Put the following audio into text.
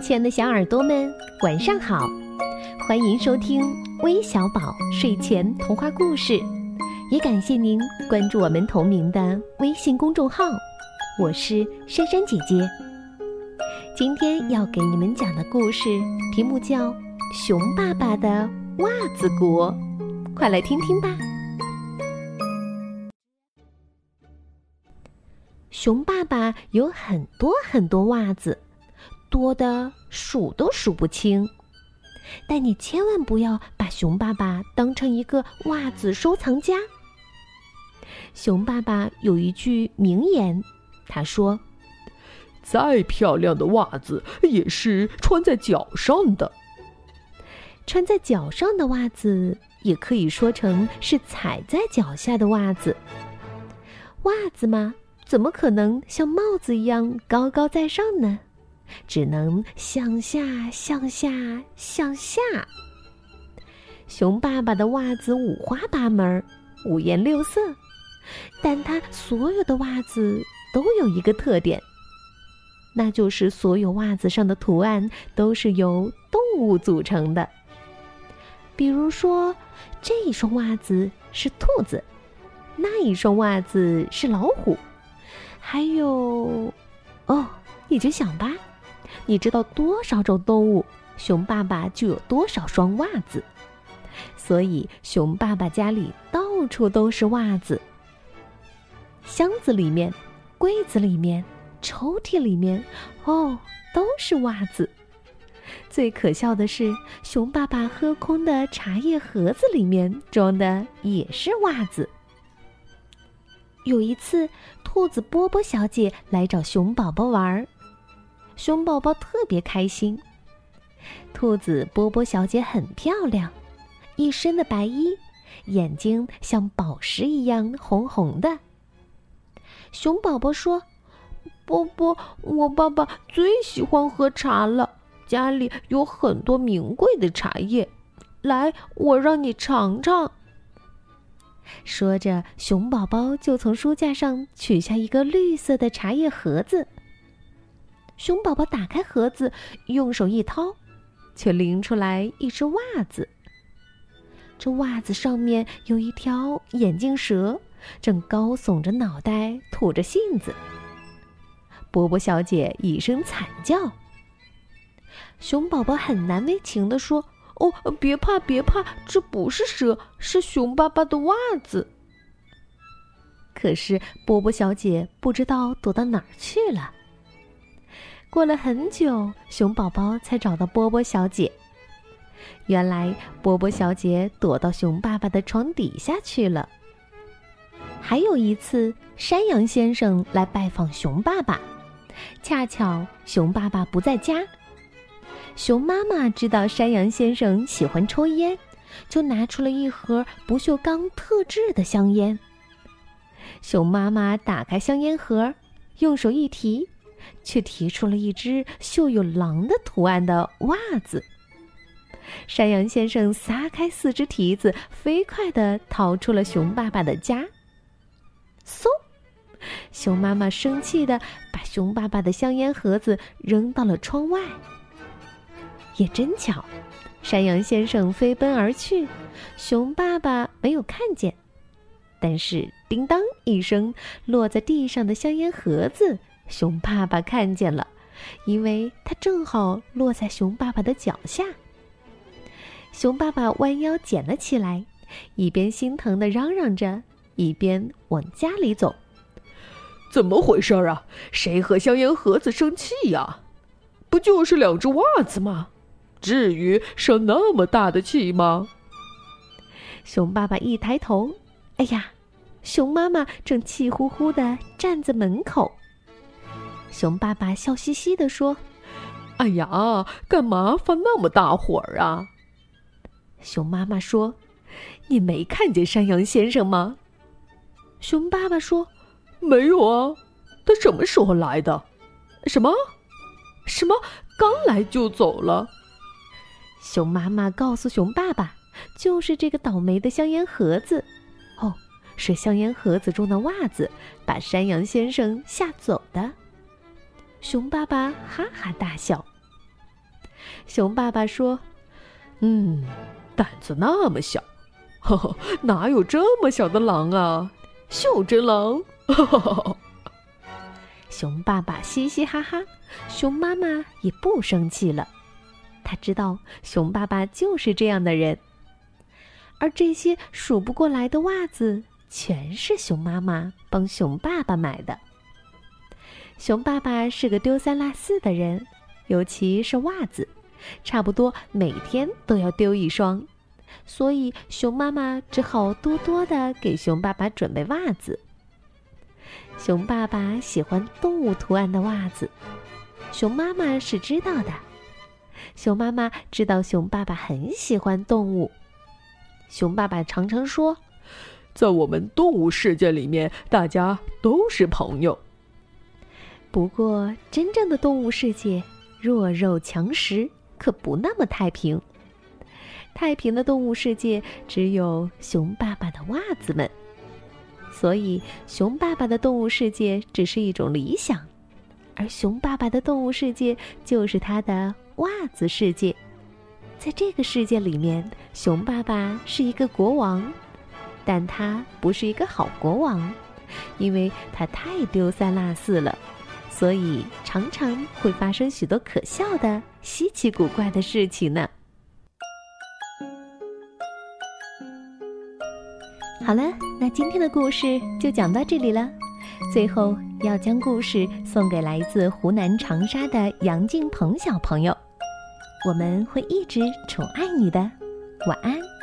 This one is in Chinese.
亲爱的小耳朵们，晚上好！欢迎收听微小宝睡前童话故事，也感谢您关注我们同名的微信公众号。我是珊珊姐姐。今天要给你们讲的故事题目叫《熊爸爸的袜子国》，快来听听吧。熊爸爸有很多很多袜子。多的数都数不清，但你千万不要把熊爸爸当成一个袜子收藏家。熊爸爸有一句名言，他说：“再漂亮的袜子也是穿在脚上的。穿在脚上的袜子也可以说成是踩在脚下的袜子。袜子嘛，怎么可能像帽子一样高高在上呢？”只能向下，向下，向下。熊爸爸的袜子五花八门，五颜六色，但他所有的袜子都有一个特点，那就是所有袜子上的图案都是由动物组成的。比如说，这一双袜子是兔子，那一双袜子是老虎，还有……哦，你就想吧。你知道多少种动物，熊爸爸就有多少双袜子，所以熊爸爸家里到处都是袜子。箱子里面、柜子里面、抽屉里面，哦，都是袜子。最可笑的是，熊爸爸喝空的茶叶盒子里面装的也是袜子。有一次，兔子波波小姐来找熊宝宝玩儿。熊宝宝特别开心。兔子波波小姐很漂亮，一身的白衣，眼睛像宝石一样红红的。熊宝宝说：“波波，我爸爸最喜欢喝茶了，家里有很多名贵的茶叶，来，我让你尝尝。”说着，熊宝宝就从书架上取下一个绿色的茶叶盒子。熊宝宝打开盒子，用手一掏，却拎出来一只袜子。这袜子上面有一条眼镜蛇，正高耸着脑袋，吐着信子。波波小姐一声惨叫。熊宝宝很难为情地说：“哦，别怕，别怕，这不是蛇，是熊爸爸的袜子。”可是波波小姐不知道躲到哪儿去了。过了很久，熊宝宝才找到波波小姐。原来波波小姐躲到熊爸爸的床底下去了。还有一次，山羊先生来拜访熊爸爸，恰巧熊爸爸不在家。熊妈妈知道山羊先生喜欢抽烟，就拿出了一盒不锈钢特制的香烟。熊妈妈打开香烟盒，用手一提。却提出了一只绣有狼的图案的袜子。山羊先生撒开四只蹄子，飞快地逃出了熊爸爸的家。嗖！熊妈妈生气地把熊爸爸的香烟盒子扔到了窗外。也真巧，山羊先生飞奔而去，熊爸爸没有看见。但是，叮当一声，落在地上的香烟盒子。熊爸爸看见了，因为它正好落在熊爸爸的脚下。熊爸爸弯腰捡了起来，一边心疼的嚷嚷着，一边往家里走。怎么回事啊？谁和香烟盒子生气呀？不就是两只袜子吗？至于生那么大的气吗？熊爸爸一抬头，哎呀，熊妈妈正气呼呼的站在门口。熊爸爸笑嘻嘻地说：“哎呀，干嘛发那么大火啊？”熊妈妈说：“你没看见山羊先生吗？”熊爸爸说：“没有啊，他什么时候来的？什么？什么？刚来就走了？”熊妈妈告诉熊爸爸：“就是这个倒霉的香烟盒子，哦，是香烟盒子中的袜子把山羊先生吓走的。”熊爸爸哈哈大笑。熊爸爸说：“嗯，胆子那么小，呵呵，哪有这么小的狼啊？袖珍狼！”哈哈哈。熊爸爸嘻嘻哈哈，熊妈妈也不生气了。他知道熊爸爸就是这样的人，而这些数不过来的袜子，全是熊妈妈帮熊爸爸买的。熊爸爸是个丢三落四的人，尤其是袜子，差不多每天都要丢一双，所以熊妈妈只好多多的给熊爸爸准备袜子。熊爸爸喜欢动物图案的袜子，熊妈妈是知道的。熊妈妈知道熊爸爸很喜欢动物。熊爸爸常常说：“在我们动物世界里面，大家都是朋友。”不过，真正的动物世界弱肉强食，可不那么太平。太平的动物世界只有熊爸爸的袜子们。所以，熊爸爸的动物世界只是一种理想，而熊爸爸的动物世界就是他的袜子世界。在这个世界里面，熊爸爸是一个国王，但他不是一个好国王，因为他太丢三落四了，所以常常会发生许多可笑的、稀奇古怪的事情呢。好了，那今天的故事就讲到这里了。最后要将故事送给来自湖南长沙的杨静鹏小朋友，我们会一直宠爱你的，晚安。